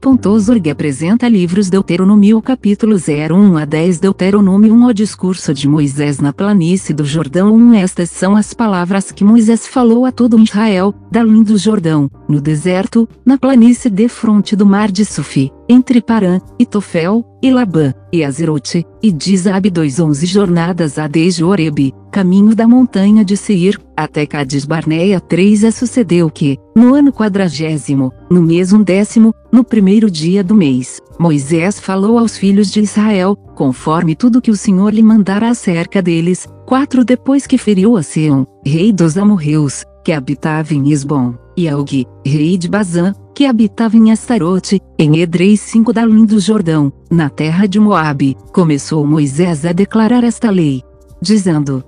Pontozorg apresenta livros Deuteronômio capítulo 01 a 10 Deuteronômio 1 O discurso de Moisés na planície do Jordão. 1 Estas são as palavras que Moisés falou a todo Israel, da linha do Jordão, no deserto, na planície de fronte do mar de Sufi, entre Parã, e Tofel, e Labã, e Azerote, e Dizab 2 jornadas a desde Oreb, caminho da montanha de Seir, até Cades Barneia 3 A sucedeu que, no ano quadragésimo, no mês undécimo, no primeiro dia do mês, Moisés falou aos filhos de Israel, conforme tudo que o Senhor lhe mandara acerca deles, quatro depois que feriu a Seon, rei dos amorreus, que habitava em Esbom, e Algue, rei de Bazã, que habitava em Astarote, em Edrei 5 da Lim do Jordão, na terra de Moabe, começou Moisés a declarar esta lei, dizendo: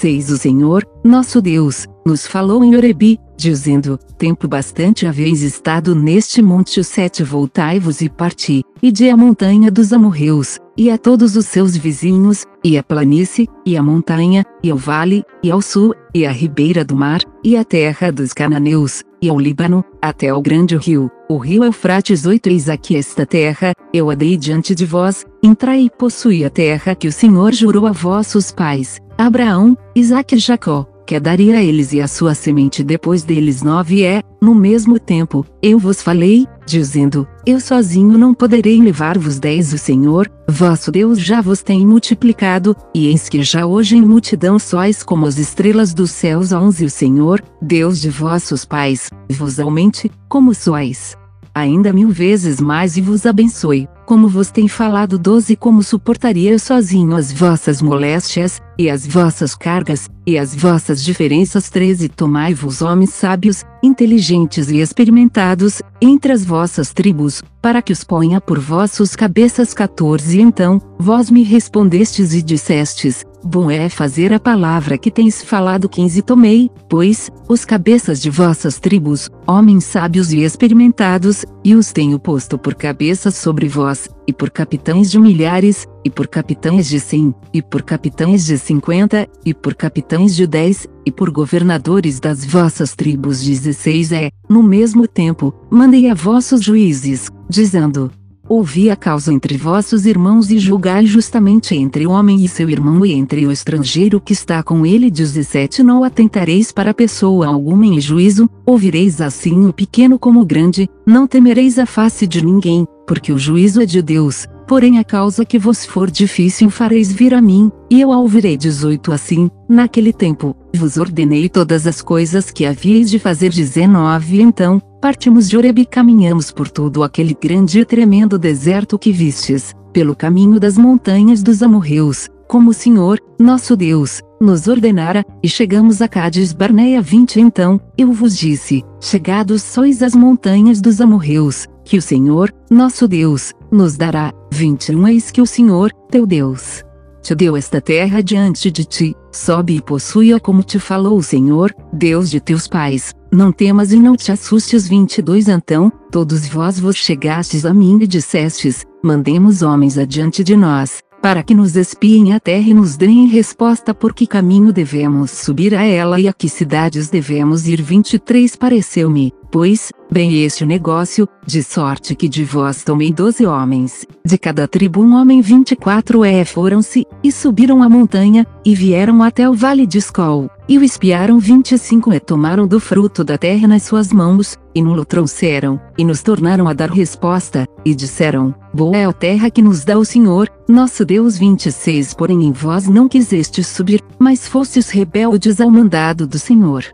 Seis o Senhor, nosso Deus, nos falou em Orebi, dizendo: Tempo bastante haveis estado neste monte o sete voltai-vos e parti, e de a montanha dos amorreus, e a todos os seus vizinhos, e a planície, e a montanha, e ao vale, e ao sul, e a ribeira do mar, e a terra dos cananeus, e ao Líbano, até ao grande rio, o rio Eufrates 8 Eis aqui esta terra, eu a dei diante de vós, entrai e possui a terra que o Senhor jurou a vossos pais, Abraão, Isaque e Jacó que daria a eles e a sua semente depois deles nove é, no mesmo tempo, eu vos falei, dizendo, eu sozinho não poderei levar-vos dez o Senhor, vosso Deus já vos tem multiplicado, e eis que já hoje em multidão sois como as estrelas dos céus onze o Senhor, Deus de vossos pais, vos aumente, como sois. Ainda mil vezes mais e vos abençoe, como vos tem falado doze como suportaria eu sozinho as vossas moléstias, e as vossas cargas, e as vossas diferenças? Treze tomai-vos homens sábios, inteligentes e experimentados, entre as vossas tribos, para que os ponha por vossos cabeças. 14 Então, vós me respondestes e dissestes, Bom é fazer a palavra que tens falado. 15 Tomei, pois, os cabeças de vossas tribos, homens sábios e experimentados, e os tenho posto por cabeças sobre vós, e por capitães de milhares, e por capitães de cem, e por capitães de cinquenta, e por capitães de dez, e por governadores das vossas tribos 16 é, no mesmo tempo, mandei a vossos juízes, dizendo, Ouvi a causa entre vossos irmãos e julgai justamente entre o homem e seu irmão e entre o estrangeiro que está com ele. 17 Não atentareis para pessoa alguma em juízo, ouvireis assim o pequeno como o grande, não temereis a face de ninguém, porque o juízo é de Deus, porém a causa que vos for difícil fareis vir a mim, e eu a ouvirei 18 Assim, naquele tempo, vos ordenei todas as coisas que havíeis de fazer. 19 Então, Partimos de Oreb e caminhamos por todo aquele grande e tremendo deserto que vistes, pelo caminho das montanhas dos amorreus, como o Senhor, nosso Deus, nos ordenara, e chegamos a Cádiz Barneia 20 Então, eu vos disse, chegados sois às montanhas dos amorreus, que o Senhor, nosso Deus, nos dará, 21 Eis que o Senhor, teu Deus, te deu esta terra diante de ti, sobe e possui-a como te falou o Senhor, Deus de teus pais, não temas e não te assustes 22 Então, todos vós vos chegastes a mim e dissestes, mandemos homens adiante de nós, para que nos espiem a terra e nos deem resposta por que caminho devemos subir a ela e a que cidades devemos ir. 23 Pareceu-me, pois, bem este negócio, de sorte que de vós tomei doze homens, de cada tribo um homem 24 é foram-se, e subiram a montanha, e vieram até o vale de Escol, e o espiaram 25 e tomaram do fruto da terra nas suas mãos, e nulo trouxeram, e nos tornaram a dar resposta, e disseram, Boa é a terra que nos dá o Senhor, nosso Deus 26 Porém em vós não quisestes subir, mas fostes rebeldes ao mandado do Senhor.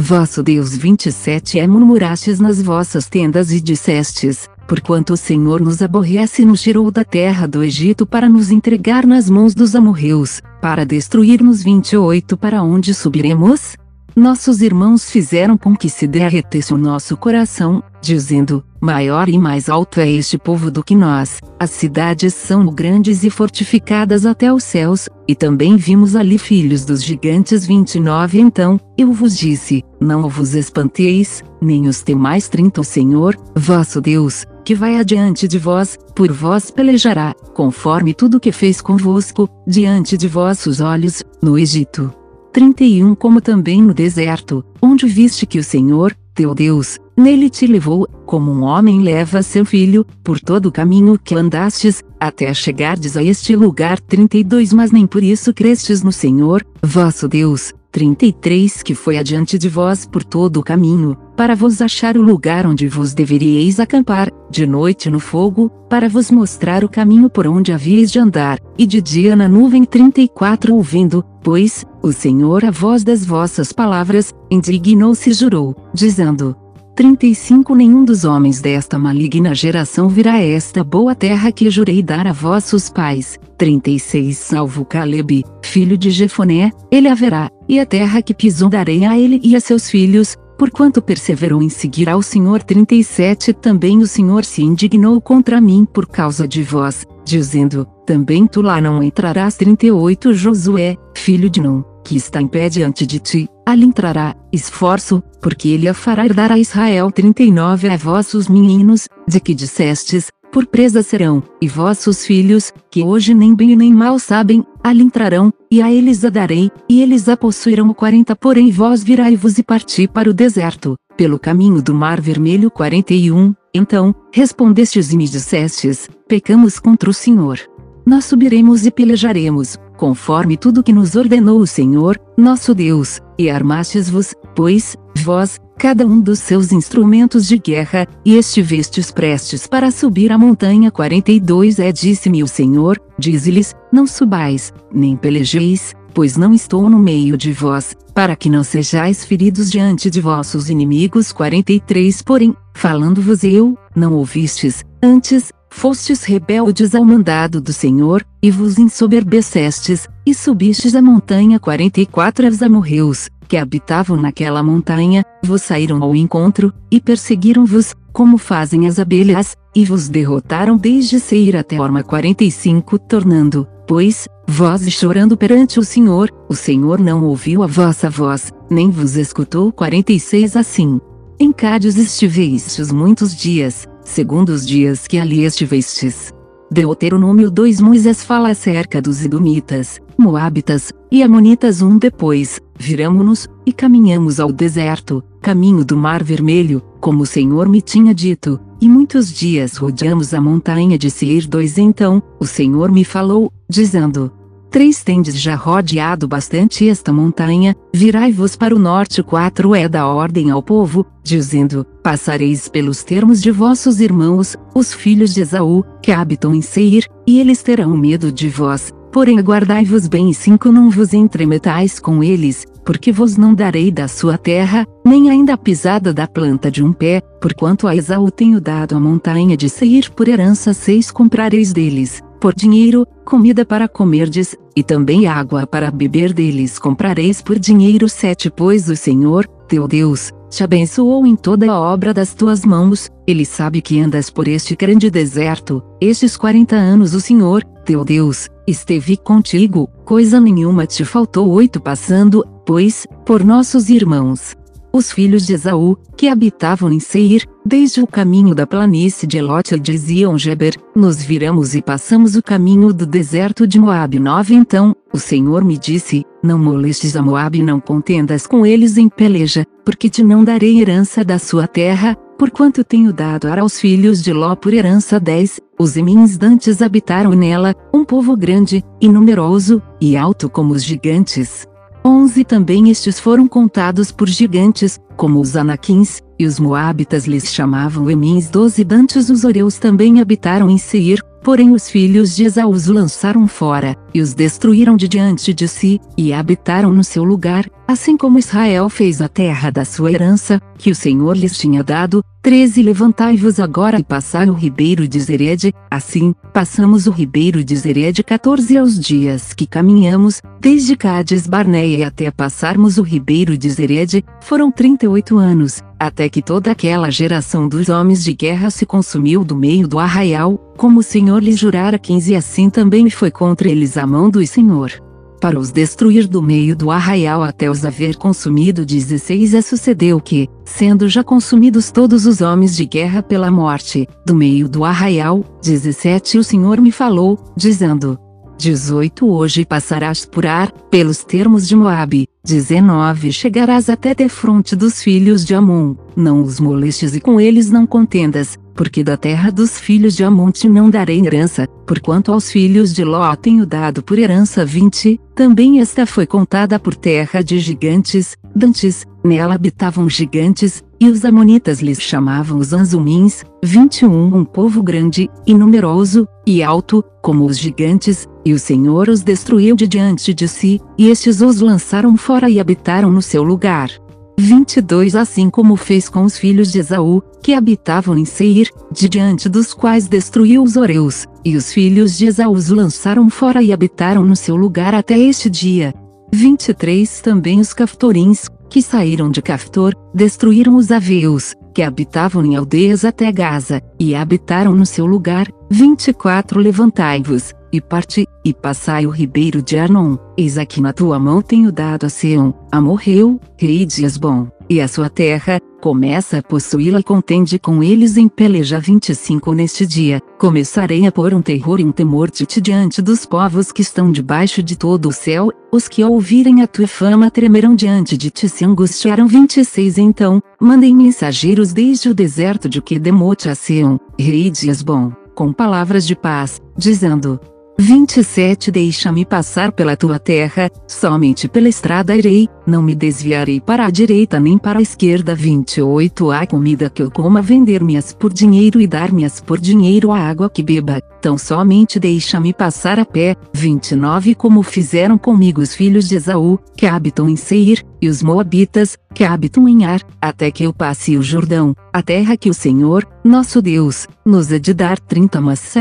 Vosso Deus 27 é murmurastes nas vossas tendas e dissestes, porquanto o Senhor nos aborrece e nos tirou da terra do Egito para nos entregar nas mãos dos amorreus, para destruir-nos 28 para onde subiremos? Nossos irmãos fizeram com que se derretesse o nosso coração, dizendo: Maior e mais alto é este povo do que nós. As cidades são grandes e fortificadas até os céus, e também vimos ali filhos dos gigantes 29 Então, eu vos disse: Não vos espanteis, nem os temais 30 O Senhor, vosso Deus, que vai adiante de vós, por vós pelejará, conforme tudo que fez convosco, diante de vossos olhos, no Egito. 31 Como também no deserto, onde viste que o Senhor, teu Deus, nele te levou, como um homem leva seu filho, por todo o caminho que andastes, até chegardes a este lugar 32 Mas nem por isso crestes no Senhor, vosso Deus, 33 Que foi adiante de vós por todo o caminho, para vos achar o lugar onde vos deveríeis acampar, de noite no fogo, para vos mostrar o caminho por onde havíeis de andar, e de dia na nuvem 34 Ouvindo, pois, o Senhor a voz das vossas palavras, indignou-se e jurou, dizendo, 35 Nenhum dos homens desta maligna geração virá a esta boa terra que jurei dar a vossos pais. 36 Salvo Caleb, filho de Jefoné, ele haverá, e a terra que pisou darei a ele e a seus filhos, porquanto perseverou em seguir ao Senhor. 37 Também o Senhor se indignou contra mim por causa de vós, dizendo, também tu lá não entrarás. 38 Josué, filho de Nun, que está em pé diante de ti, ali entrará, esforço, porque ele a fará herdar a Israel. 39 A vossos meninos, de que dissestes, por presa serão, e vossos filhos, que hoje nem bem nem mal sabem, ali entrarão, e a eles a darei, e eles a possuirão. 40 Porém vós virai-vos e parti para o deserto, pelo caminho do mar vermelho. 41, então, respondestes e me dissestes, pecamos contra o Senhor. Nós subiremos e pelejaremos, conforme tudo que nos ordenou o Senhor, nosso Deus, e armastes-vos, pois, vós, cada um dos seus instrumentos de guerra, e estivestes prestes para subir a montanha 42 é disse-me o Senhor, dize-lhes, não subais, nem pelejeis, pois não estou no meio de vós, para que não sejais feridos diante de vossos inimigos. 43 Porém, falando-vos eu, não ouvistes, antes, fostes rebeldes ao mandado do Senhor, e vos ensoberbecestes, e subistes a montanha 44 Os amorreus, que habitavam naquela montanha, vos saíram ao encontro, e perseguiram-vos, como fazem as abelhas, e vos derrotaram desde Seir até Orma 45 tornando, pois, vós chorando perante o Senhor, o Senhor não ouviu a vossa voz, nem vos escutou 46 Assim. Em Cádiz estivestes muitos dias, segundo os dias que ali estivestes. Deuteronômio 2 Moisés fala acerca dos Edomitas, Moabitas, e Amonitas um depois, viramo-nos, e caminhamos ao deserto, caminho do Mar Vermelho, como o Senhor me tinha dito, e muitos dias rodeamos a montanha de Seir 2 Então, o Senhor me falou, dizendo, Três tendes já rodeado bastante esta montanha, virai-vos para o norte. 4 É da ordem ao povo, dizendo: Passareis pelos termos de vossos irmãos, os filhos de Esaú, que habitam em Seir, e eles terão medo de vós. Porém aguardai-vos bem e cinco não vos entremetais com eles, porque vos não darei da sua terra, nem ainda a pisada da planta de um pé, porquanto a Esaú tenho dado a montanha de Seir por herança seis comprareis deles por dinheiro, comida para comerdes, e também água para beber deles. Comprareis por dinheiro sete Pois o Senhor, teu Deus, te abençoou em toda a obra das tuas mãos, ele sabe que andas por este grande deserto, estes quarenta anos o Senhor, teu Deus, esteve contigo, coisa nenhuma te faltou oito passando, pois, por nossos irmãos, os filhos de Esaú, que habitavam em Seir, desde o caminho da planície de Elot diziam Geber, nos viramos e passamos o caminho do deserto de Moabe 9 Então, o Senhor me disse, não molestes a Moabe não contendas com eles em peleja, porque te não darei herança da sua terra, porquanto tenho dado aos filhos de Ló por herança 10, os emins dantes habitaram nela, um povo grande, e numeroso, e alto como os gigantes. Onze também estes foram contados por gigantes, como os anaquins, e os moabitas lhes chamavam Emins. Doze dantes os oreus também habitaram em Seir, porém os filhos de Esaú os lançaram fora, e os destruíram de diante de si, e habitaram no seu lugar, assim como Israel fez a terra da sua herança, que o Senhor lhes tinha dado, 13 Levantai-vos agora e passai o ribeiro de Zered, assim, passamos o ribeiro de Zered 14 aos dias que caminhamos, desde Cádiz Barneia até passarmos o ribeiro de Zered, foram 38 anos, até que toda aquela geração dos homens de guerra se consumiu do meio do arraial, como o Senhor lhes jurara 15 assim também foi contra eles a mão do Senhor para os destruir do meio do arraial até os haver consumido. 16 E sucedeu que, sendo já consumidos todos os homens de guerra pela morte, do meio do arraial, 17 O Senhor me falou, dizendo: 18 Hoje passarás por Ar, pelos termos de Moabe, 19 Chegarás até defronte dos filhos de Amon, não os molestes e com eles não contendas, porque da terra dos filhos de Amon te não darei herança, porquanto aos filhos de Ló tenho dado por herança 20, também esta foi contada por terra de gigantes, dantes, nela habitavam gigantes, e os amonitas lhes chamavam os anzumins, 21 Um povo grande, e numeroso, e alto, como os gigantes, e o Senhor os destruiu de diante de si, e estes os lançaram fora e habitaram no seu lugar. 22 Assim como fez com os filhos de Esaú, que habitavam em Seir, de diante dos quais destruiu os Oreus, e os filhos de Esaú os lançaram fora e habitaram no seu lugar até este dia. 23 Também os Caftorins, que saíram de Caftor, destruíram os Aveus, que habitavam em aldeias até Gaza, e habitaram no seu lugar. 24 Levantai-vos, e parte, e passai o ribeiro de Arnon, eis aqui na tua mão tenho dado a Seon, a Morreu, rei de Esbom, e a sua terra, começa a possuí-la. E contende com eles em peleja 25 Neste dia, começarei a pôr um terror e um temor de ti diante dos povos que estão debaixo de todo o céu, os que ouvirem a tua fama tremerão diante de ti. Se angustiaram 26 Então, mandem mensageiros desde o deserto de Quedemote a Seon, rei de Esbom, com palavras de paz, dizendo, 27 Deixa-me passar pela tua terra, somente pela estrada irei, não me desviarei para a direita nem para a esquerda. 28 A comida que eu coma vender-me-as por dinheiro e dar-me-as por dinheiro a água que beba, tão somente deixa-me passar a pé. 29 Como fizeram comigo os filhos de Esaú, que habitam em Seir, e os Moabitas, que habitam em Ar, até que eu passe o Jordão, a terra que o Senhor, nosso Deus, nos há de dar 30 Mas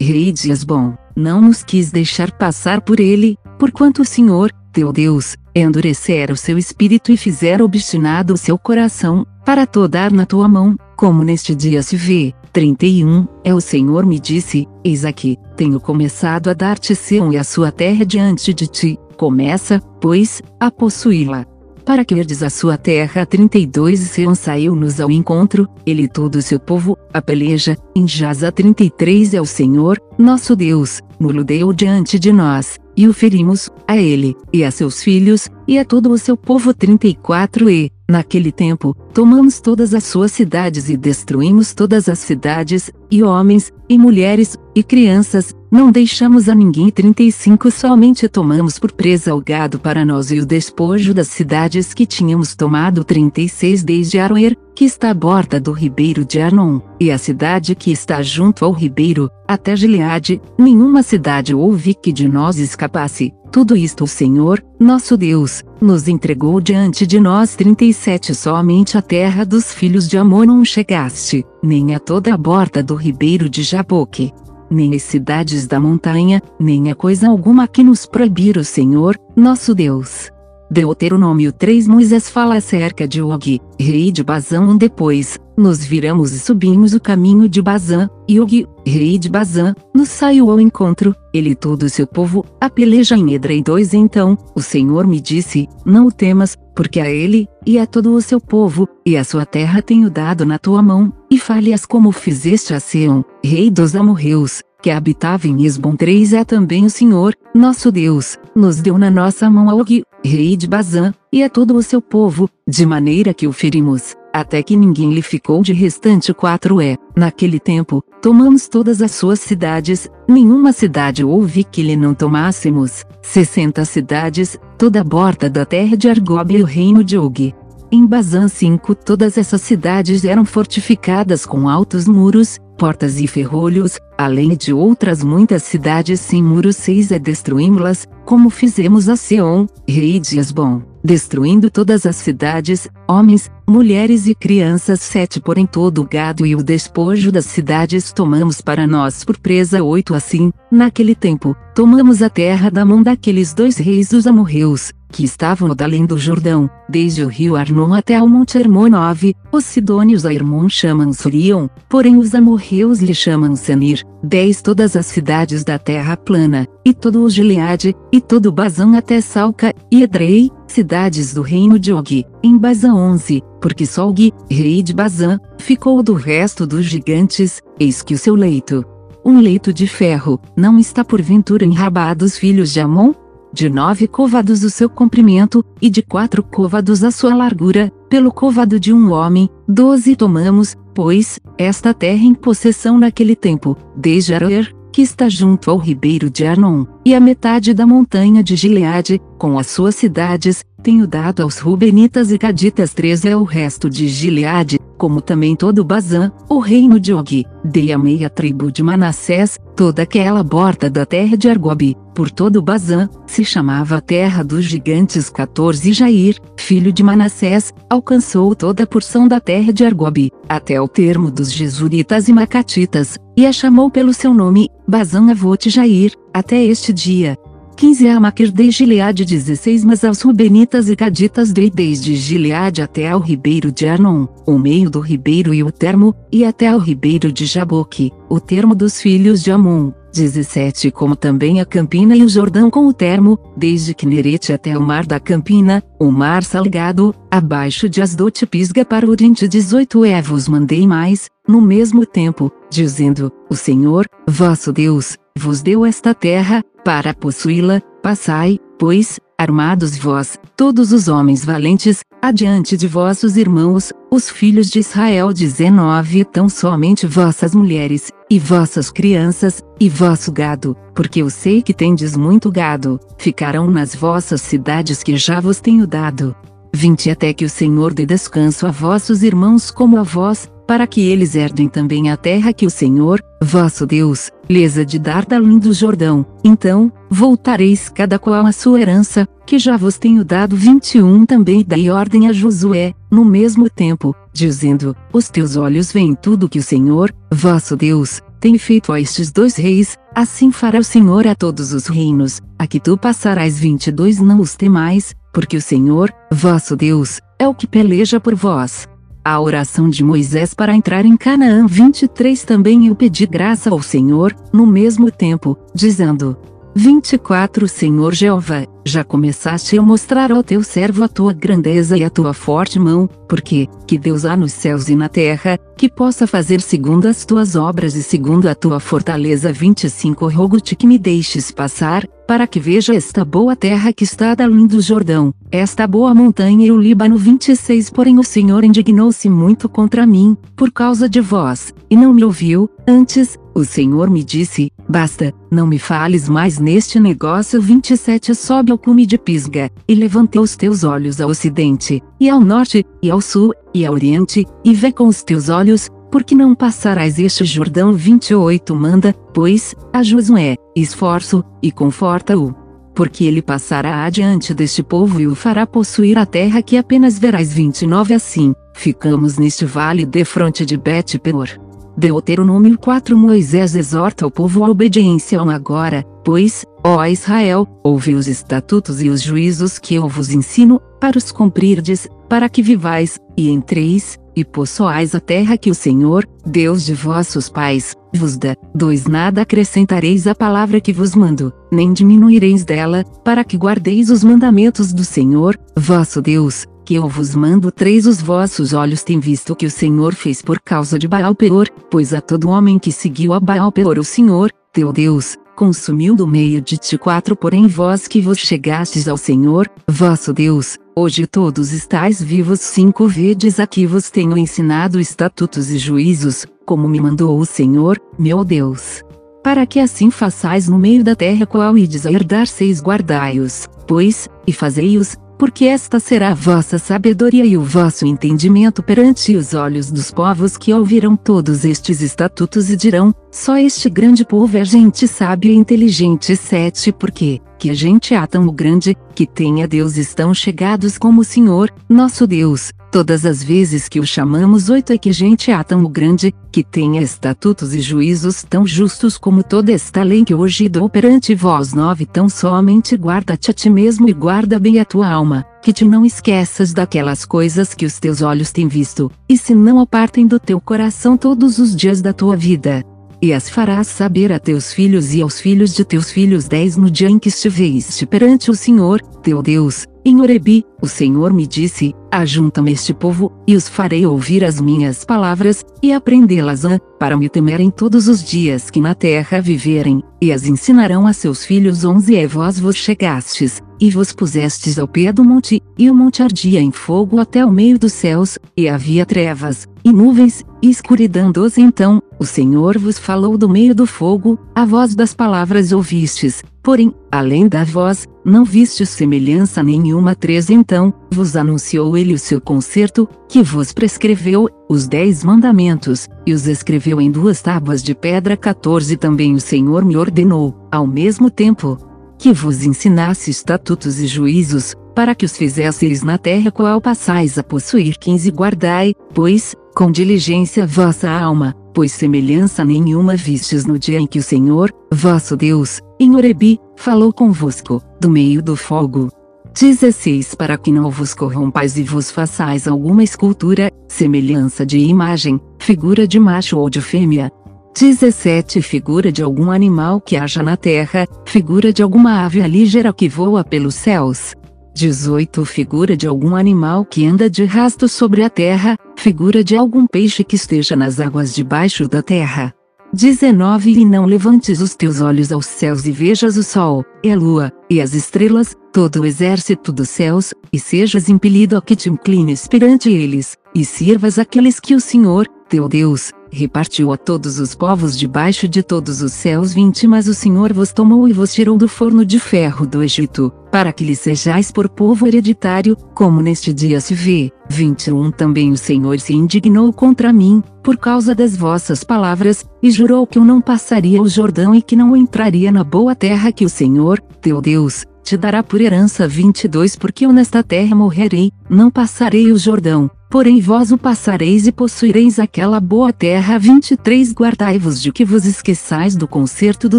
rei de Esbom não nos quis deixar passar por ele, porquanto o Senhor, teu Deus, endurecera o seu espírito e fizera obstinado o seu coração, para todar na tua mão, como neste dia se vê. 31 É o Senhor me disse: Eis aqui, tenho começado a dar-te Seom e a sua terra diante de ti, começa, pois, a possuí-la para que herdes a sua terra. 32 Seon saiu-nos ao encontro, ele e todo o seu povo, a peleja, em Jaza 33 é o Senhor, nosso Deus, nulo deu diante de nós, e o ferimos, a ele, e a seus filhos, e a todo o seu povo 34 e, naquele tempo, tomamos todas as suas cidades e destruímos todas as cidades, e homens, e mulheres, e crianças, não deixamos a ninguém 35 somente tomamos por presa o gado para nós e o despojo das cidades que tínhamos tomado. 36 desde Aroer, que está à borda do ribeiro de Arnon, e a cidade que está junto ao ribeiro, até Gileade, nenhuma cidade houve que de nós escapasse, tudo isto o Senhor, nosso Deus, nos entregou diante de nós. 37 somente a terra dos filhos de Amon não chegaste, nem a toda a borda do ribeiro de Jaboque, nem as cidades da montanha, nem a coisa alguma que nos proibir o Senhor, nosso Deus. Deuteronômio 3 Moisés fala acerca de Og, rei de Bazã. Depois, nos viramos e subimos o caminho de Bazã, e Og, rei de Bazã, nos saiu ao encontro, ele e todo o seu povo, a peleja em Edrei 2 Então, o Senhor me disse, não o temas, porque a ele, e a todo o seu povo, e a sua terra tenho dado na tua mão, e fale-as como fizeste a Seon, rei dos amorreus, que habitava em Esbom 3 é também o Senhor, nosso Deus, nos deu na nossa mão a Og, rei de Bazã, e a todo o seu povo, de maneira que o ferimos, até que ninguém lhe ficou de restante 4 é, naquele tempo, tomamos todas as suas cidades, nenhuma cidade houve que lhe não tomássemos, 60 cidades, toda a borda da terra de Argob e o reino de Og. Em Bazã 5 todas essas cidades eram fortificadas com altos muros, portas e ferrolhos, além de outras muitas cidades sem muros 6 é destruímos-las, como fizemos a Seon, rei de Esbom, destruindo todas as cidades, homens, mulheres e crianças 7 porém todo o gado e o despojo das cidades tomamos para nós por presa 8 assim, naquele tempo, tomamos a terra da mão daqueles dois reis dos amorreus, que estavam além do Jordão, desde o rio Arnon até ao monte Hermon 9, os sidônios a Hermon chamam Sorion, porém os amorreus lhe chamam Senir, 10 todas as cidades da terra plana, e todo o Gileade, e todo Bazã até Salca, e Edrei, cidades do reino de Og, em Bazã 11, porque só Og, rei de Bazã, ficou do resto dos gigantes, eis que o seu leito, um leito de ferro, não está porventura em Rabá dos filhos de Amon? De nove côvados o seu comprimento, e de quatro côvados a sua largura, pelo côvado de um homem, doze tomamos, pois, esta terra em possessão naquele tempo, desde Aroer, que está junto ao ribeiro de Arnon, e a metade da montanha de Gileade, com as suas cidades, tenho dado aos Rubenitas e Gaditas três é o resto de Gileade, como também todo Bazã, o reino de Og, dei a meia tribo de Manassés, toda aquela borda da terra de Argobi, por todo Bazã, se chamava terra dos gigantes 14 Jair, filho de Manassés, alcançou toda a porção da terra de Argobi, até o termo dos Jesuritas e Macatitas, e a chamou pelo seu nome, Bazã Avote Jair, até este dia, 15 a Maquir de Gileade 16 Mas aos Rubenitas e Gaditas dei desde Gileade até ao ribeiro de Arnon, o meio do ribeiro e o termo, e até ao ribeiro de Jaboque, o termo dos filhos de Amon. 17 Como também a Campina e o Jordão com o termo, desde Quinerete até o mar da Campina, o mar salgado, abaixo de Asdote Pisga para o Oriente 18 É vos mandei mais, no mesmo tempo, dizendo, o Senhor, vosso Deus, vos deu esta terra, para possuí-la, passai, pois, armados vós, todos os homens valentes, adiante de vossos irmãos, os filhos de Israel 19 tão somente vossas mulheres, e vossas crianças, e vosso gado, porque eu sei que tendes muito gado, ficarão nas vossas cidades que já vos tenho dado. 20 Até que o Senhor dê descanso a vossos irmãos como a vós, para que eles herdem também a terra que o Senhor, vosso Deus, lhes há de dar da além do Jordão. Então, voltareis cada qual à sua herança, que já vos tenho dado 21 também dai ordem a Josué, no mesmo tempo, dizendo, os teus olhos veem tudo que o Senhor, vosso Deus, tem feito a estes dois reis, assim fará o Senhor a todos os reinos, a que tu passarás 22 não os temais, porque o Senhor, vosso Deus, é o que peleja por vós. A oração de Moisés para entrar em Canaã 23 também eu pedi graça ao Senhor, no mesmo tempo, dizendo: 24 Senhor Jeová, já começaste a mostrar ao teu servo a tua grandeza e a tua forte mão, porque, que Deus há nos céus e na terra, que possa fazer segundo as tuas obras e segundo a tua fortaleza. 25 Rogo-te que me deixes passar, para que veja esta boa terra que está além do Jordão, esta boa montanha e o Líbano. 26 Porém o Senhor indignou-se muito contra mim, por causa de vós, e não me ouviu, antes, o Senhor me disse: Basta, não me fales mais neste negócio. 27 Sobe ao cume de Pisga, e levanta os teus olhos ao ocidente, e ao norte, e ao sul, e ao oriente, e vê com os teus olhos, porque não passarás este Jordão 28 Manda, pois, a Josué, esforço, e conforta-o. Porque ele passará adiante deste povo e o fará possuir a terra que apenas verás 29 Assim, ficamos neste vale de fronte de Bet-peor. Deuteronômio 4 Moisés exorta o povo à obediência agora, pois, ó Israel, ouve os estatutos e os juízos que eu vos ensino, para os cumprirdes, para que vivais, e entreis, e possuais a terra que o Senhor, Deus de vossos pais, vos dá. 2 Nada acrescentareis à palavra que vos mando, nem diminuireis dela, para que guardeis os mandamentos do Senhor, vosso Deus, que eu vos mando três os vossos olhos têm visto que o Senhor fez por causa de Baal Peor, pois a todo homem que seguiu a Baal Peor o Senhor, teu Deus, consumiu do meio de ti quatro porém vós que vos chegastes ao Senhor, vosso Deus, hoje todos estáis vivos cinco vedes aqui vos tenho ensinado estatutos e juízos, como me mandou o Senhor, meu Deus. Para que assim façais no meio da terra qual ides a herdar seis guardai-os, pois, e fazei-os, porque esta será a vossa sabedoria e o vosso entendimento perante os olhos dos povos que ouvirão todos estes estatutos e dirão: só este grande povo é gente sábia e inteligente. 7 Porque, que a gente há tão grande, que tenha Deus estão chegados como o Senhor, nosso Deus, todas as vezes que o chamamos. 8 É que gente há tão grande, que tenha estatutos e juízos tão justos como toda esta lei que hoje dou perante vós. 9 Tão somente guarda-te a ti mesmo e guarda bem a tua alma, que te não esqueças daquelas coisas que os teus olhos têm visto, e se não apartem do teu coração todos os dias da tua vida e as farás saber a teus filhos e aos filhos de teus filhos dez no dia em que estiveste perante o Senhor, teu Deus, em Orebi, o Senhor me disse: Ajunta-me este povo, e os farei ouvir as minhas palavras, e aprendê-las, para me temerem todos os dias que na terra viverem, e as ensinarão a seus filhos onze e vós vos chegastes, e vos pusestes ao pé do monte, e o monte ardia em fogo até o meio dos céus, e havia trevas, e nuvens, e escuridão doze então, o Senhor vos falou do meio do fogo, a voz das palavras ouvistes, porém, além da voz, não vistes semelhança nenhuma. 3 Então, vos anunciou ele o seu concerto, que vos prescreveu, os dez mandamentos, e os escreveu em duas tábuas de pedra. 14 Também o Senhor me ordenou, ao mesmo tempo, que vos ensinasse estatutos e juízos, para que os fizesseis na terra qual passais a possuir. 15 Guardai, pois, com diligência vossa alma, pois semelhança nenhuma vistes no dia em que o Senhor, vosso Deus, em Orebi, falou convosco, do meio do fogo. 16 Para que não vos corrompais e vos façais alguma escultura, semelhança de imagem, figura de macho ou de fêmea. 17 Figura de algum animal que haja na terra, figura de alguma ave ligeira que voa pelos céus. 18 Figura de algum animal que anda de rasto sobre a terra, figura de algum peixe que esteja nas águas debaixo da terra. 19 E não levantes os teus olhos aos céus e vejas o sol, e a lua, e as estrelas, todo o exército dos céus, e sejas impelido a que te inclines perante eles, e sirvas aqueles que o Senhor, teu Deus, repartiu a todos os povos debaixo de todos os céus. 20 Mas o Senhor vos tomou e vos tirou do forno de ferro do Egito, para que lhe sejais por povo hereditário, como neste dia se vê. 21 Também o Senhor se indignou contra mim, por causa das vossas palavras, e jurou que eu não passaria o Jordão e que não entraria na boa terra que o Senhor, teu Deus, te dará por herança 22 Porque eu nesta terra morrerei, não passarei o Jordão, porém vós o passareis e possuireis aquela boa terra 23 Guardai-vos de que vos esqueçais do concerto do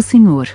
Senhor,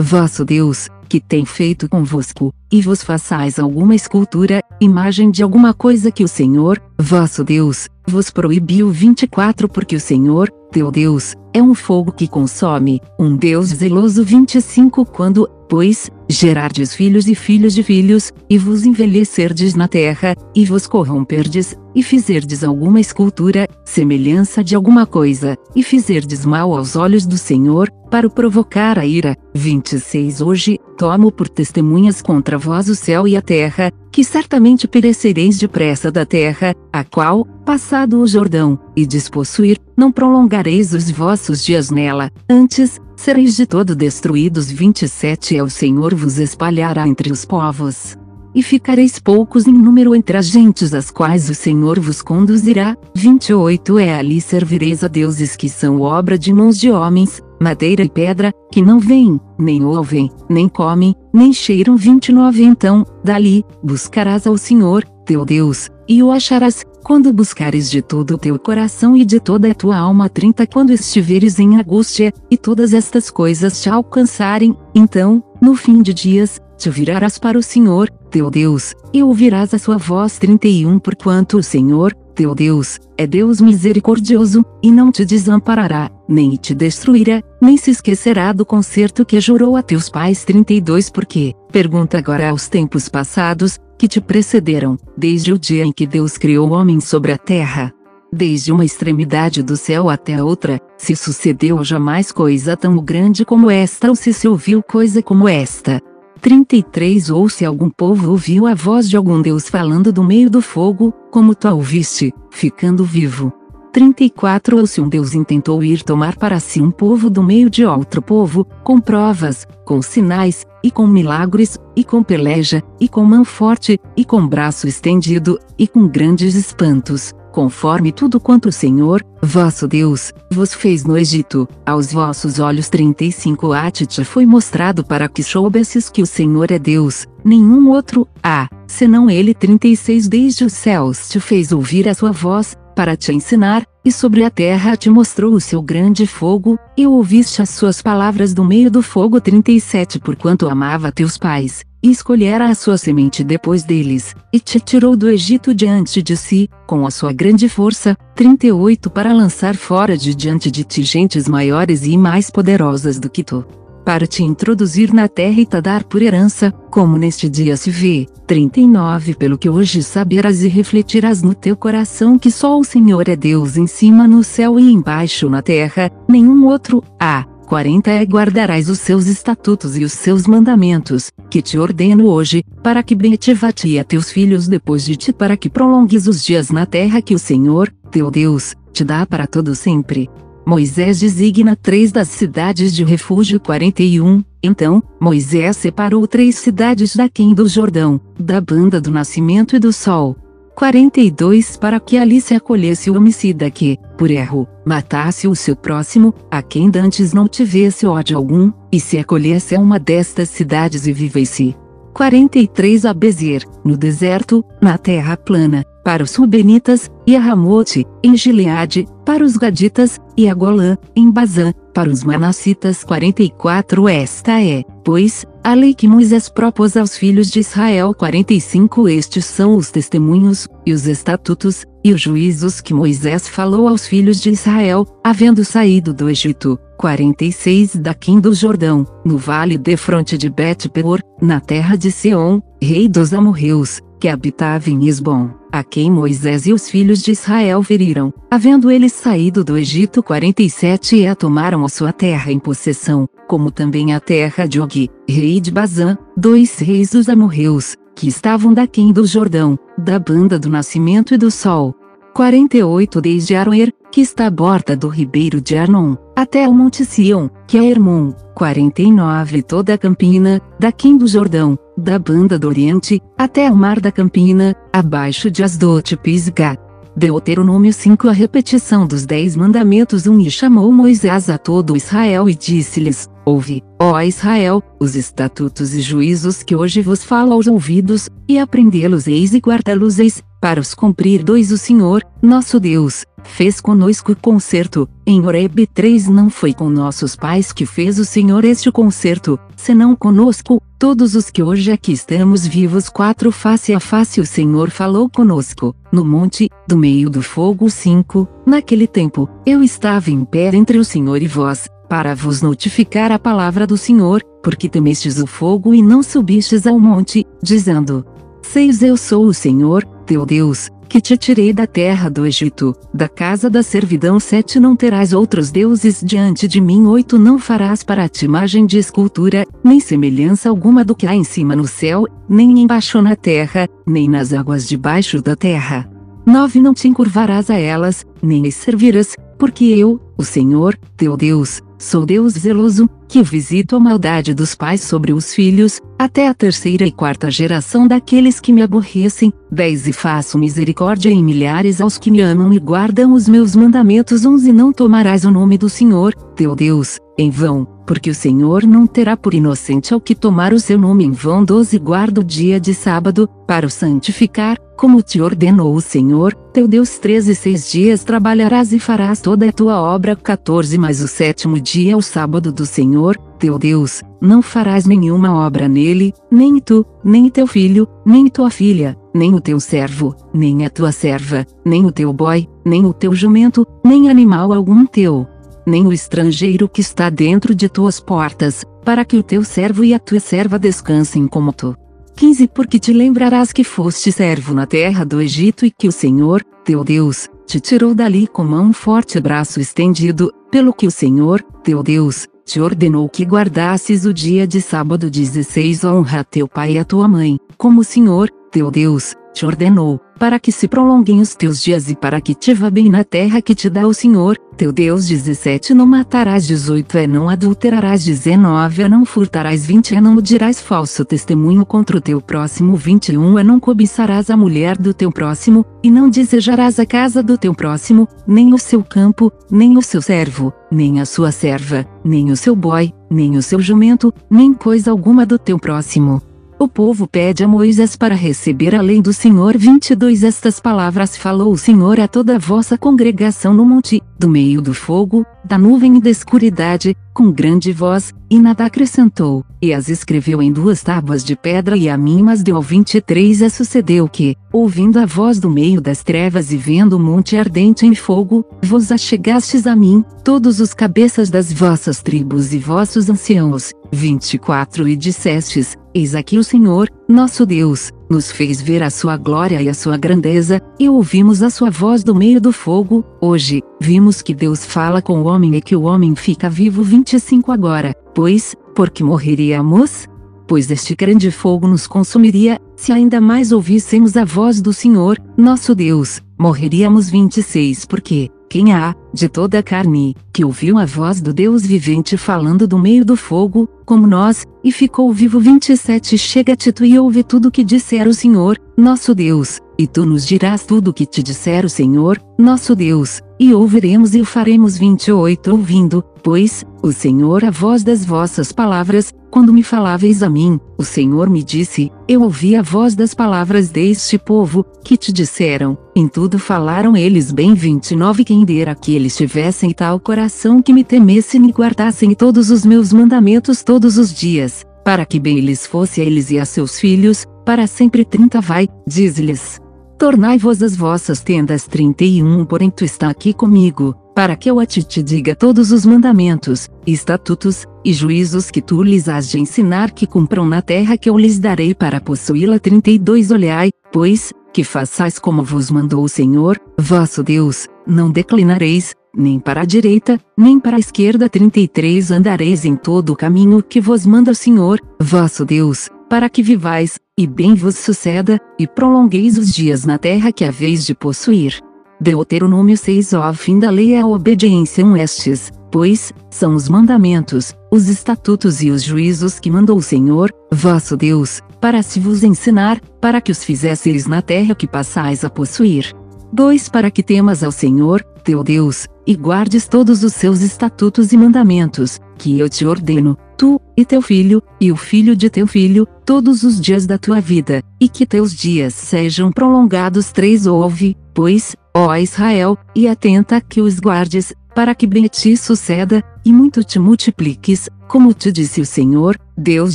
vosso Deus, que tem feito convosco, e vos façais alguma escultura, imagem de alguma coisa que o Senhor, vosso Deus, vos proibiu 24 Porque o Senhor, teu Deus, é um fogo que consome, um Deus zeloso 25 Quando, pois, gerardes filhos e filhos de filhos, e vos envelhecerdes na terra, e vos corromperdes, e fizerdes alguma escultura, semelhança de alguma coisa, e fizerdes mal aos olhos do Senhor, para o provocar a ira. 26 Hoje, tomo por testemunhas contra vós o céu e a terra, que certamente perecereis depressa da terra, a qual, passado o Jordão, e despossuir, não prolongareis os vossos dias nela, antes, sereis de todo destruídos. 27 É o Senhor vos espalhará entre os povos. E ficareis poucos em número entre as gentes as quais o Senhor vos conduzirá. 28 É ali servireis a deuses que são obra de mãos de homens, madeira e pedra, que não veem, nem ouvem, nem comem, nem cheiram. 29 Então, dali, buscarás ao Senhor, teu Deus, e o acharás, quando buscares de todo o teu coração e de toda a tua alma. 30 Quando estiveres em angústia, e todas estas coisas te alcançarem, então, no fim de dias, te virarás para o Senhor, teu Deus, e ouvirás a sua voz. 31 Porquanto o Senhor, teu Deus, é Deus misericordioso, e não te desamparará, nem te destruirá, nem se esquecerá do concerto que jurou a teus pais. 32 Porque, pergunta agora aos tempos passados, que te precederam, desde o dia em que Deus criou o homem sobre a terra. Desde uma extremidade do céu até a outra, se sucedeu jamais coisa tão grande como esta ou se se ouviu coisa como esta. 33 Ou se algum povo ouviu a voz de algum Deus falando do meio do fogo, como tu a ouviste, ficando vivo. 34 Ou se um Deus intentou ir tomar para si um povo do meio de outro povo, com provas, com sinais, e com milagres, e com peleja, e com mão forte, e com braço estendido, e com grandes espantos, conforme tudo quanto o Senhor, vosso Deus, vos fez no Egito, aos vossos olhos 35 Atite foi mostrado para que soubesses que o Senhor é Deus, nenhum outro, há, senão ele 36 Desde os céus te fez ouvir a sua voz, para te ensinar, e sobre a terra te mostrou o seu grande fogo, e ouviste as suas palavras do meio do fogo. 37 Porquanto amava teus pais, e escolhera a sua semente depois deles, e te tirou do Egito diante de si, com a sua grande força, 38 Para lançar fora de diante de ti gentes maiores e mais poderosas do que tu para te introduzir na terra e te dar por herança, como neste dia se vê. 39 Pelo que hoje saberás e refletirás no teu coração que só o Senhor é Deus em cima no céu e embaixo na terra, nenhum outro. A. 40 é guardarás os seus estatutos e os seus mandamentos, que te ordeno hoje, para que bem te a teus filhos depois de ti para que prolongues os dias na terra que o Senhor, teu Deus, te dá para todo sempre. Moisés designa três das cidades de refúgio 41. Então, Moisés separou três cidades daquém do Jordão, da banda do nascimento e do sol. 42 Para que ali se acolhesse o homicida que, por erro, matasse o seu próximo, a quem dantes não tivesse ódio algum, e se acolhesse a uma destas cidades e vivesse. 43 A Bezer, no deserto, na terra plana, para os Rubenitas, e a Ramote, em Gileade, para os Gaditas, e a Golã, em Bazã, para os Manassitas. 44 Esta é, pois, a lei que Moisés propôs aos filhos de Israel. 45 Estes são os testemunhos, e os estatutos, e os juízos que Moisés falou aos filhos de Israel, havendo saído do Egito. 46 Daquim do Jordão, no vale de fronte de Bet-peor, na terra de Seom, rei dos amorreus, que habitava em Esbom, a quem Moisés e os filhos de Israel feriram, havendo eles saído do Egito 47 e a tomaram a sua terra em possessão, como também a terra de Og, rei de Bazã, dois reis dos amorreus, que estavam daquém do Jordão, da banda do nascimento e do sol. 48 Desde Aroer, que está à borda do ribeiro de Arnon, até o monte Sião, que é Hermon, 49 Toda a Campina, daquém do Jordão, da banda do Oriente, até o mar da Campina, abaixo de Asdot Pisgah. Deuteronômio 5 A repetição dos Dez Mandamentos 1 E chamou Moisés a todo Israel e disse-lhes, Ouve, ó Israel, os estatutos e juízos que hoje vos falo aos ouvidos, e aprendê-los eis e guardá-los eis, para os cumprir dois o Senhor, nosso Deus, fez conosco concerto, em Horeb 3 não foi com nossos pais que fez o Senhor este concerto, senão conosco, todos os que hoje aqui estamos vivos quatro face a face o Senhor falou conosco, no monte, do meio do fogo 5, naquele tempo, eu estava em pé entre o Senhor e vós, para vos notificar a palavra do Senhor, porque temestes o fogo e não subistes ao monte, dizendo, 6 Eu sou o Senhor, teu Deus, que te tirei da terra do Egito, da casa da servidão 7 Não terás outros deuses diante de mim 8 Não farás para ti imagem de escultura, nem semelhança alguma do que há em cima no céu, nem embaixo na terra, nem nas águas debaixo da terra. 9 Não te encurvarás a elas, nem as servirás, porque eu, o Senhor, teu Deus, Sou Deus zeloso, que visito a maldade dos pais sobre os filhos, até a terceira e quarta geração daqueles que me aborrecem, dez e faço misericórdia em milhares aos que me amam e guardam os meus mandamentos. Onze não tomarás o nome do Senhor, teu Deus, em vão, porque o Senhor não terá por inocente ao que tomar o seu nome em vão. Doze guarda o dia de sábado, para o santificar, como te ordenou o Senhor, teu Deus. Treze seis dias trabalharás e farás toda a tua obra. 14 Mas o sétimo dia é o sábado do Senhor, teu Deus, não farás nenhuma obra nele, nem tu, nem teu filho, nem tua filha, nem o teu servo, nem a tua serva, nem o teu boi, nem o teu jumento, nem animal algum teu, nem o estrangeiro que está dentro de tuas portas, para que o teu servo e a tua serva descansem como tu. 15 Porque te lembrarás que foste servo na terra do Egito e que o Senhor, teu Deus, te tirou dali com mão forte e braço estendido, pelo que o Senhor, teu Deus, te ordenou que guardasses o dia de sábado 16 honra a teu pai e a tua mãe, como o Senhor, teu Deus, te ordenou, para que se prolonguem os teus dias e para que te vá bem na terra que te dá o Senhor, teu Deus 17 Não matarás 18 é não adulterarás 19 é não furtarás 20 é não dirás falso testemunho contra o teu próximo 21 é não cobiçarás a mulher do teu próximo, e não desejarás a casa do teu próximo, nem o seu campo, nem o seu servo, nem a sua serva, nem o seu boi, nem o seu jumento, nem coisa alguma do teu próximo. O povo pede a Moisés para receber a lei do Senhor. 22 Estas palavras falou o Senhor a toda a vossa congregação no monte, do meio do fogo, da nuvem e da escuridade, com grande voz, e nada acrescentou, e as escreveu em duas tábuas de pedra e a mim mas deu. 23 E sucedeu que, ouvindo a voz do meio das trevas e vendo o monte ardente em fogo, vos achegastes a mim, todos os cabeças das vossas tribos e vossos anciãos, 24 E dissestes, Eis aqui o Senhor, nosso Deus, nos fez ver a sua glória e a sua grandeza, e ouvimos a sua voz do meio do fogo. Hoje, vimos que Deus fala com o homem e que o homem fica vivo 25 agora, pois, porque morreríamos? Pois este grande fogo nos consumiria, se ainda mais ouvíssemos a voz do Senhor, nosso Deus, morreríamos 26 porque, quem há, de toda a carne, que ouviu a voz do Deus vivente falando do meio do fogo, como nós, e ficou vivo 27 Chega-te tu e ouve tudo que disser o Senhor, nosso Deus, e tu nos dirás tudo o que te disser o Senhor, nosso Deus, e ouviremos e o faremos 28 Ouvindo, pois, o Senhor a voz das vossas palavras, quando me faláveis a mim, o Senhor me disse, eu ouvi a voz das palavras deste povo, que te disseram, em tudo falaram eles bem 29 Quem dera que eles tivessem tal coração que me temessem e guardassem todos os meus mandamentos todos os dias, para que bem lhes fosse a eles e a seus filhos, para sempre 30 Vai, diz-lhes. Tornai-vos as vossas tendas 31 Porém tu está aqui comigo, para que eu a ti te diga todos os mandamentos, estatutos, e juízos que tu lhes has de ensinar que cumpram na terra que eu lhes darei para possuí-la. 32 Olhai, pois, que façais como vos mandou o Senhor, vosso Deus, não declinareis, nem para a direita, nem para a esquerda. 33 Andareis em todo o caminho que vos manda o Senhor, vosso Deus, para que vivais, e bem vos suceda, e prolongueis os dias na terra que haveis de possuir. Deuteronômio 6 Ó fim da lei é a obediência um estes, pois, são os mandamentos, os estatutos e os juízos que mandou o Senhor, vosso Deus, para se vos ensinar, para que os fizesseis na terra que passais a possuir. 2 Para que temas ao Senhor, teu Deus, e guardes todos os seus estatutos e mandamentos, que eu te ordeno, tu, e teu filho, e o filho de teu filho, todos os dias da tua vida, e que teus dias sejam prolongados. 3 Ouve, pois, ó Israel, e atenta que os guardes, para que bem te suceda, e muito te multipliques, como te disse o Senhor, Deus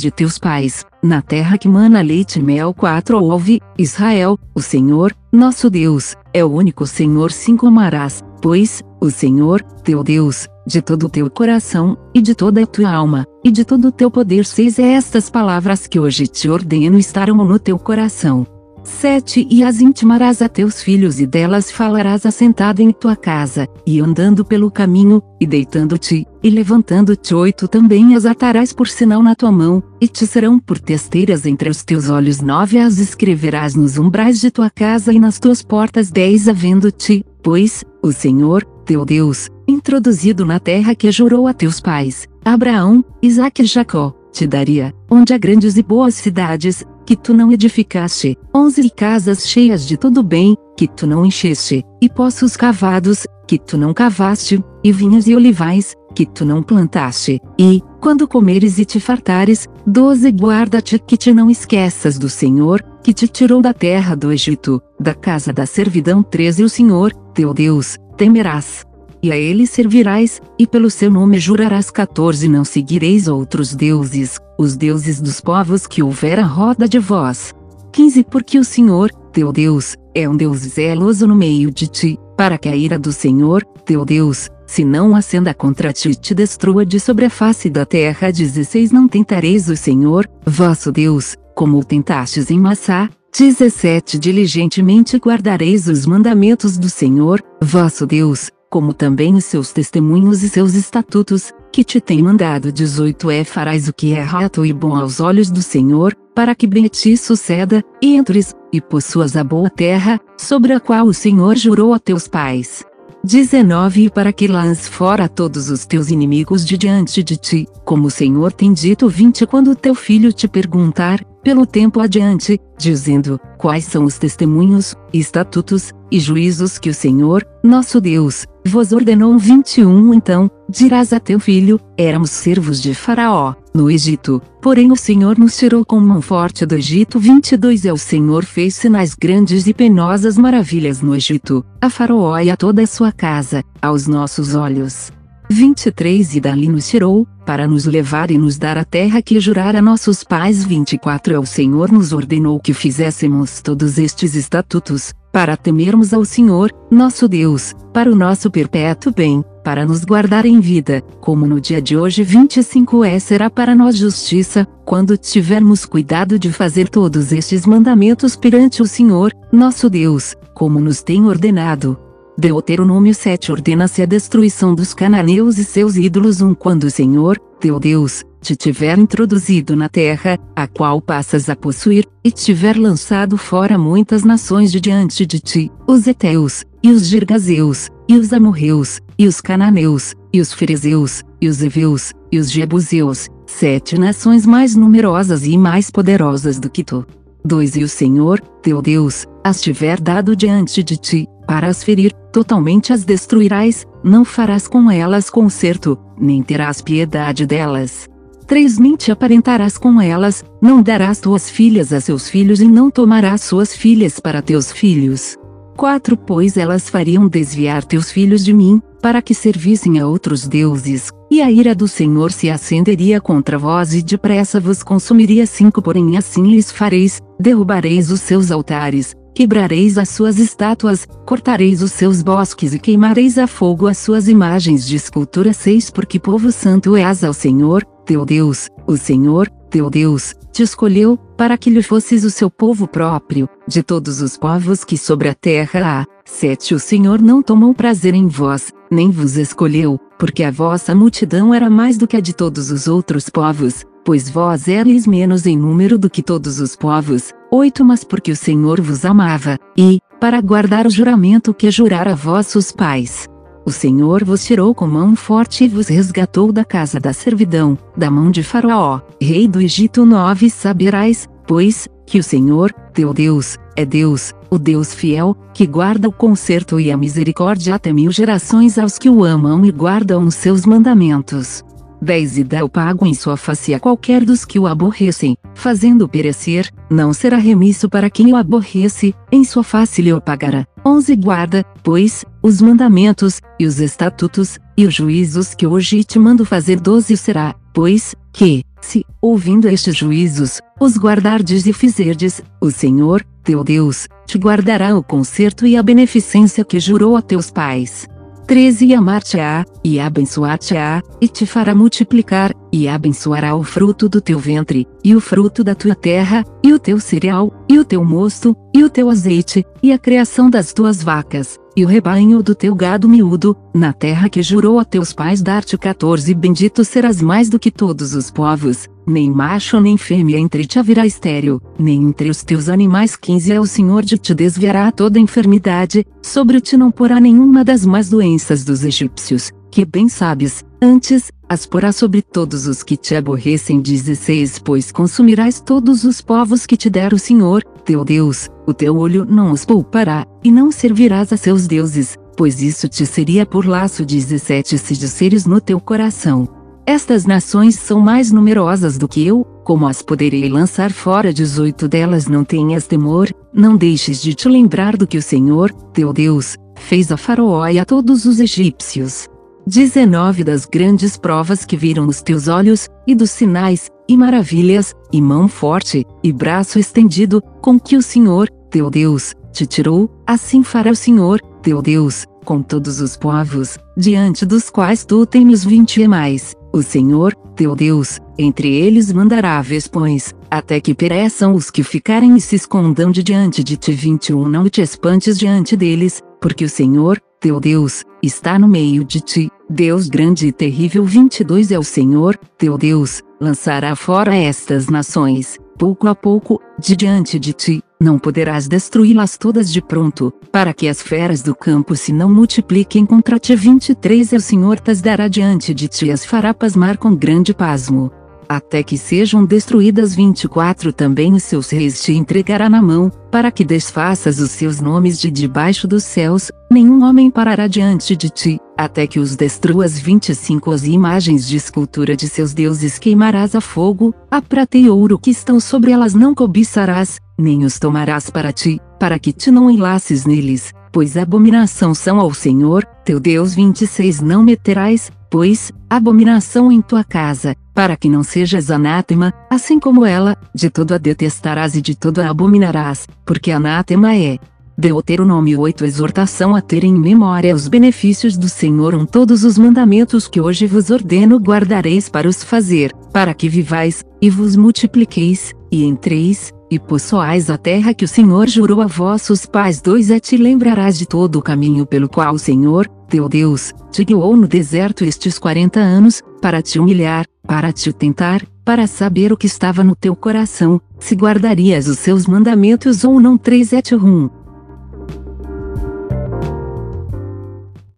de teus pais, na terra que mana leite e mel. 4 Ouve, Israel, o Senhor, nosso Deus, é o único Senhor. 5 Amarás, pois, o Senhor, teu Deus, de todo o teu coração, e de toda a tua alma, e de todo o teu poder. 6 É estas palavras que hoje te ordeno estarão no teu coração 7 E as intimarás a teus filhos e delas falarás assentado em tua casa, e andando pelo caminho, e deitando-te, e levantando-te. 8 Também as atarás por sinal na tua mão, e te serão por testeiras entre os teus olhos. 9 As escreverás nos umbrais de tua casa e nas tuas portas. 10 Havendo-te, pois, o Senhor, teu Deus, introduzido na terra que jurou a teus pais, Abraão, Isaque e Jacó, te daria, onde há grandes e boas cidades, que tu não edificaste, onze casas cheias de todo bem, que tu não encheste, e poços cavados, que tu não cavaste, e vinhas e olivais, que tu não plantaste, e, quando comeres e te fartares, doze guarda-te que te não esqueças do Senhor, que te tirou da terra do Egito, da casa da servidão treze o Senhor, teu Deus, temerás e a ele servirás, e pelo seu nome jurarás 14 Não seguireis outros deuses, os deuses dos povos que houver à roda de vós. 15 Porque o Senhor, teu Deus, é um Deus zeloso no meio de ti, para que a ira do Senhor, teu Deus, se não acenda contra ti te destrua de sobre a face da terra 16 Não tentareis o Senhor, vosso Deus, como o tentastes em Massá, 17 Diligentemente guardareis os mandamentos do Senhor, vosso Deus, como também os seus testemunhos e seus estatutos, que te tem mandado. 18 É farás o que é reto e bom aos olhos do Senhor, para que bem te suceda, e entres, e possuas a boa terra, sobre a qual o Senhor jurou a teus pais. 19 E para que lances fora todos os teus inimigos de diante de ti, como o Senhor tem dito 20 Quando teu filho te perguntar, pelo tempo adiante, dizendo, quais são os testemunhos, estatutos, e juízos que o Senhor, nosso Deus, vos ordenou? 21 Então, Dirás a teu filho: éramos servos de Faraó, no Egito, porém o Senhor nos tirou com mão forte do Egito. 22 É o Senhor fez sinais grandes e penosas maravilhas no Egito, a Faraó e a toda a sua casa, aos nossos olhos. 23 E dali nos tirou, para nos levar e nos dar a terra que jurara nossos pais. 24 É o Senhor nos ordenou que fizéssemos todos estes estatutos, para temermos ao Senhor, nosso Deus, para o nosso perpétuo bem, para nos guardar em vida, como no dia de hoje 25 é será para nós justiça, quando tivermos cuidado de fazer todos estes mandamentos perante o Senhor, nosso Deus, como nos tem ordenado. Deuteronômio 7 Ordena-se a destruição dos cananeus e seus ídolos um quando o Senhor, teu Deus, te tiver introduzido na terra, a qual passas a possuir, e tiver lançado fora muitas nações de diante de ti, os Eteus, e os Girgazeus, e os Amorreus, e os Cananeus, e os Ferezeus, e os Eveus, e os Jebuseus, sete nações mais numerosas e mais poderosas do que tu. 2 E o Senhor, teu Deus, as tiver dado diante de ti, para as ferir, totalmente as destruirás, não farás com elas conserto, nem terás piedade delas. 3 Nem te aparentarás com elas, não darás tuas filhas a seus filhos e não tomarás suas filhas para teus filhos. 4 Pois elas fariam desviar teus filhos de mim, para que servissem a outros deuses, e a ira do Senhor se acenderia contra vós e depressa vos consumiria. 5 Porém assim lhes fareis, derrubareis os seus altares, quebrareis as suas estátuas, cortareis os seus bosques e queimareis a fogo as suas imagens de escultura 6 Porque povo santo és ao Senhor, teu Deus, o Senhor, teu Deus, te escolheu, para que lhe fosses o seu povo próprio, de todos os povos que sobre a terra há. 7 O Senhor não tomou prazer em vós, nem vos escolheu, porque a vossa multidão era mais do que a de todos os outros povos, pois vós erais menos em número do que todos os povos. 8 Mas porque o Senhor vos amava, e, para guardar o juramento que jurara a vossos pais, o Senhor vos tirou com mão forte e vos resgatou da casa da servidão, da mão de Faraó, rei do Egito. 9 Saberás, pois, que o Senhor, teu Deus, é Deus, o Deus fiel, que guarda o conserto e a misericórdia até mil gerações aos que o amam e guardam os seus mandamentos. 10 E dá o pago em sua face a qualquer dos que o aborrecem, fazendo perecer, não será remisso para quem o aborrece, em sua face lhe o pagará. 11 Guarda, pois, os mandamentos, e os estatutos, e os juízos que hoje te mando fazer. 12 Será, pois, que, se, ouvindo estes juízos, os guardardes e fizerdes, o Senhor, teu Deus, te guardará o conserto e a beneficência que jurou a teus pais. 13 E amar-te-á, e abençoar-te-á, e te fará multiplicar, e abençoará o fruto do teu ventre, e o fruto da tua terra, e o teu cereal, e o teu mosto, e o teu azeite, e a criação das tuas vacas, e o rebanho do teu gado miúdo, na terra que jurou a teus pais dar-te 14 Bendito serás mais do que todos os povos, nem macho nem fêmea entre ti haverá estéreo, nem entre os teus animais 15 É o Senhor de te desviará toda enfermidade, sobre ti não porá nenhuma das más doenças dos egípcios, que bem sabes, antes, as porá sobre todos os que te aborrecem. 16 Pois consumirás todos os povos que te der o Senhor, teu Deus, o teu olho não os poupará, e não servirás a seus deuses, pois isso te seria por laço. 17 Se disseres no teu coração, estas nações são mais numerosas do que eu, como as poderei lançar fora 18 delas não tenhas temor, não deixes de te lembrar do que o Senhor, teu Deus, fez a Faraó e a todos os egípcios. 19 Das grandes provas que viram os teus olhos, e dos sinais, e maravilhas, e mão forte, e braço estendido, com que o Senhor, teu Deus, te tirou, assim fará o Senhor, teu Deus, com todos os povos, diante dos quais tu temes vinte e mais. O Senhor, teu Deus, entre eles mandará vespões, até que pereçam os que ficarem e se escondam de diante de ti. 21 Não te espantes diante deles, porque o Senhor, teu Deus, está no meio de ti, Deus grande e terrível. 22 É o Senhor, teu Deus, lançará fora estas nações, pouco a pouco, de diante de ti, não poderás destruí-las todas de pronto, para que as feras do campo se não multipliquem contra ti. 23 E o Senhor tas dará diante de ti as fará pasmar com grande pasmo. até que sejam destruídas 24 também os seus reis te entregará na mão, para que desfaças os seus nomes de debaixo dos céus, nenhum homem parará diante de ti, até que os destruas 25 as imagens de escultura de seus deuses queimarás a fogo, a prata e ouro que estão sobre elas não cobiçarás, nem os tomarás para ti, para que te não enlaces neles, pois abominação são ao Senhor, teu Deus 26 não meterás, pois, abominação em tua casa, para que não sejas anátema, assim como ela, de todo a detestarás e de todo a abominarás, porque anátema é. Deuteronômio 8 Exortação a ter em memória os benefícios do Senhor um todos os mandamentos que hoje vos ordeno guardareis para os fazer, para que vivais, e vos multipliqueis, e entreis, e possuais a terra que o Senhor jurou a vossos pais. 2 É te lembrarás de todo o caminho pelo qual o Senhor, teu Deus, te guiou no deserto estes 40 anos, para te humilhar, para te tentar, para saber o que estava no teu coração, se guardarias os seus mandamentos ou não. 3 É te rum.